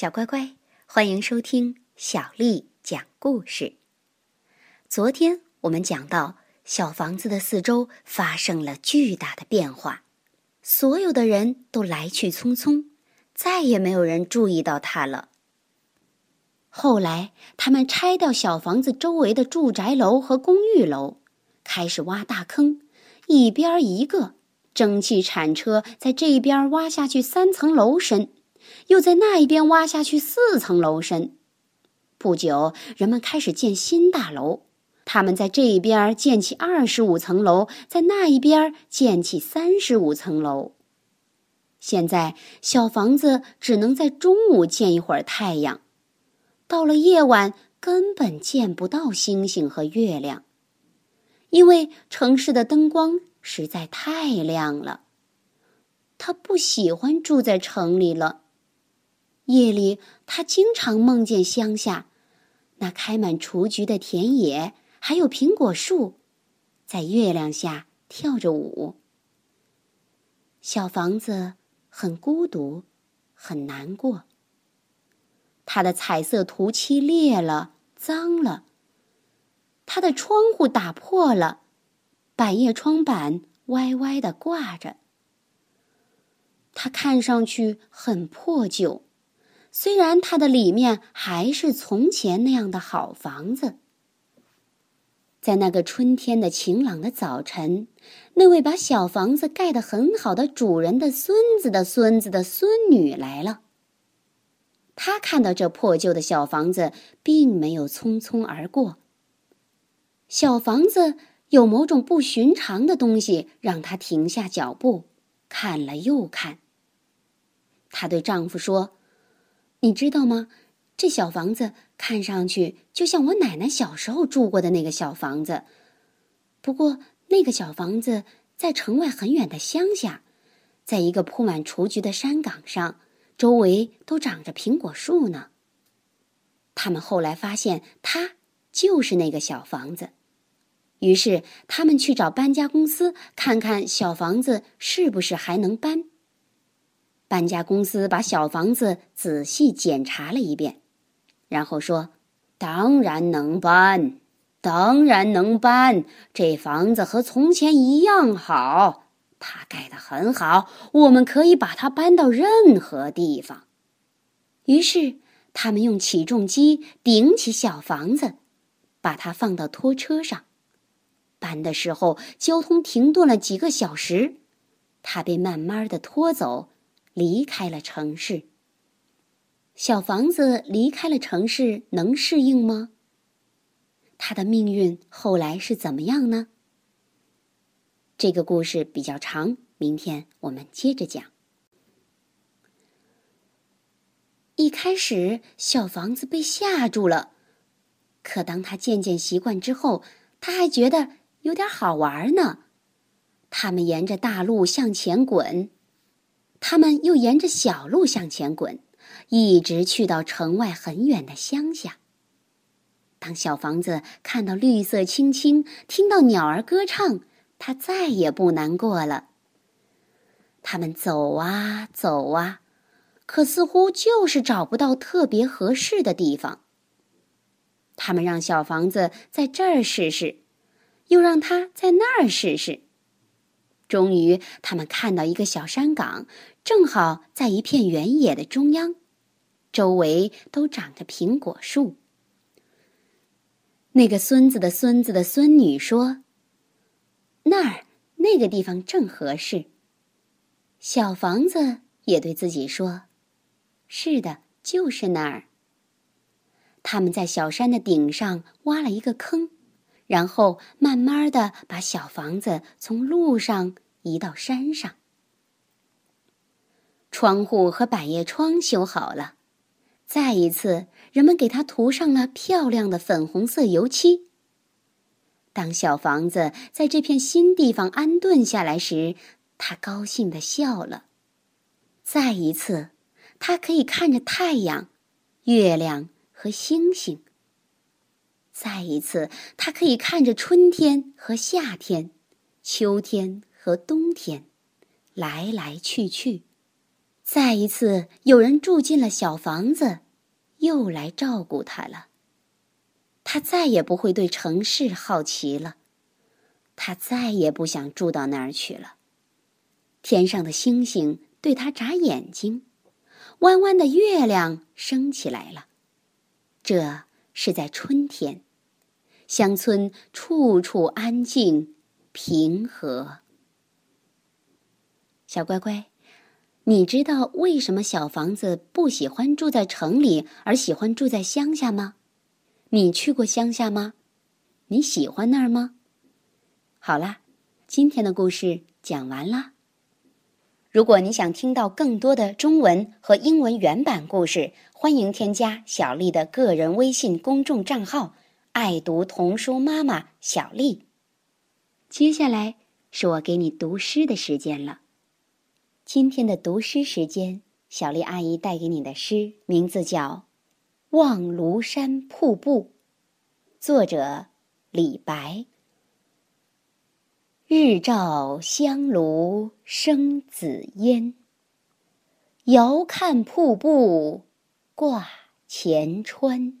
小乖乖，欢迎收听小丽讲故事。昨天我们讲到，小房子的四周发生了巨大的变化，所有的人都来去匆匆，再也没有人注意到它了。后来，他们拆掉小房子周围的住宅楼和公寓楼，开始挖大坑，一边一个蒸汽铲车在这边挖下去三层楼深。又在那一边挖下去四层楼深。不久，人们开始建新大楼。他们在这一边建起二十五层楼，在那一边建起三十五层楼。现在，小房子只能在中午见一会儿太阳，到了夜晚根本见不到星星和月亮，因为城市的灯光实在太亮了。他不喜欢住在城里了。夜里，他经常梦见乡下那开满雏菊的田野，还有苹果树，在月亮下跳着舞。小房子很孤独，很难过。它的彩色涂漆裂了，脏了。它的窗户打破了，百叶窗板歪歪的挂着。它看上去很破旧。虽然它的里面还是从前那样的好房子，在那个春天的晴朗的早晨，那位把小房子盖得很好的主人的孙子的孙子的孙女来了。他看到这破旧的小房子，并没有匆匆而过。小房子有某种不寻常的东西，让他停下脚步，看了又看。她对丈夫说。你知道吗？这小房子看上去就像我奶奶小时候住过的那个小房子。不过，那个小房子在城外很远的乡下，在一个铺满雏菊的山岗上，周围都长着苹果树呢。他们后来发现，它就是那个小房子。于是，他们去找搬家公司，看看小房子是不是还能搬。搬家公司把小房子仔细检查了一遍，然后说：“当然能搬，当然能搬。这房子和从前一样好，它盖得很好，我们可以把它搬到任何地方。”于是，他们用起重机顶起小房子，把它放到拖车上。搬的时候，交通停顿了几个小时，它被慢慢的拖走。离开了城市。小房子离开了城市，能适应吗？他的命运后来是怎么样呢？这个故事比较长，明天我们接着讲。一开始，小房子被吓住了，可当他渐渐习惯之后，他还觉得有点好玩呢。他们沿着大路向前滚。他们又沿着小路向前滚，一直去到城外很远的乡下。当小房子看到绿色青青，听到鸟儿歌唱，它再也不难过了。他们走啊走啊，可似乎就是找不到特别合适的地方。他们让小房子在这儿试试，又让它在那儿试试。终于，他们看到一个小山岗，正好在一片原野的中央，周围都长着苹果树。那个孙子的孙子的孙女说：“那儿那个地方正合适。”小房子也对自己说：“是的，就是那儿。”他们在小山的顶上挖了一个坑。然后慢慢的把小房子从路上移到山上。窗户和百叶窗修好了，再一次，人们给它涂上了漂亮的粉红色油漆。当小房子在这片新地方安顿下来时，他高兴的笑了。再一次，他可以看着太阳、月亮和星星。再一次，他可以看着春天和夏天，秋天和冬天，来来去去。再一次有人住进了小房子，又来照顾他了。他再也不会对城市好奇了，他再也不想住到那儿去了。天上的星星对他眨眼睛，弯弯的月亮升起来了。这是在春天，乡村处处安静平和。小乖乖，你知道为什么小房子不喜欢住在城里，而喜欢住在乡下吗？你去过乡下吗？你喜欢那儿吗？好啦，今天的故事讲完啦。如果你想听到更多的中文和英文原版故事，欢迎添加小丽的个人微信公众账号“爱读童书妈妈小丽”。接下来是我给你读诗的时间了。今天的读诗时间，小丽阿姨带给你的诗名字叫《望庐山瀑布》，作者李白。日照香炉生紫烟，遥看瀑布挂前川。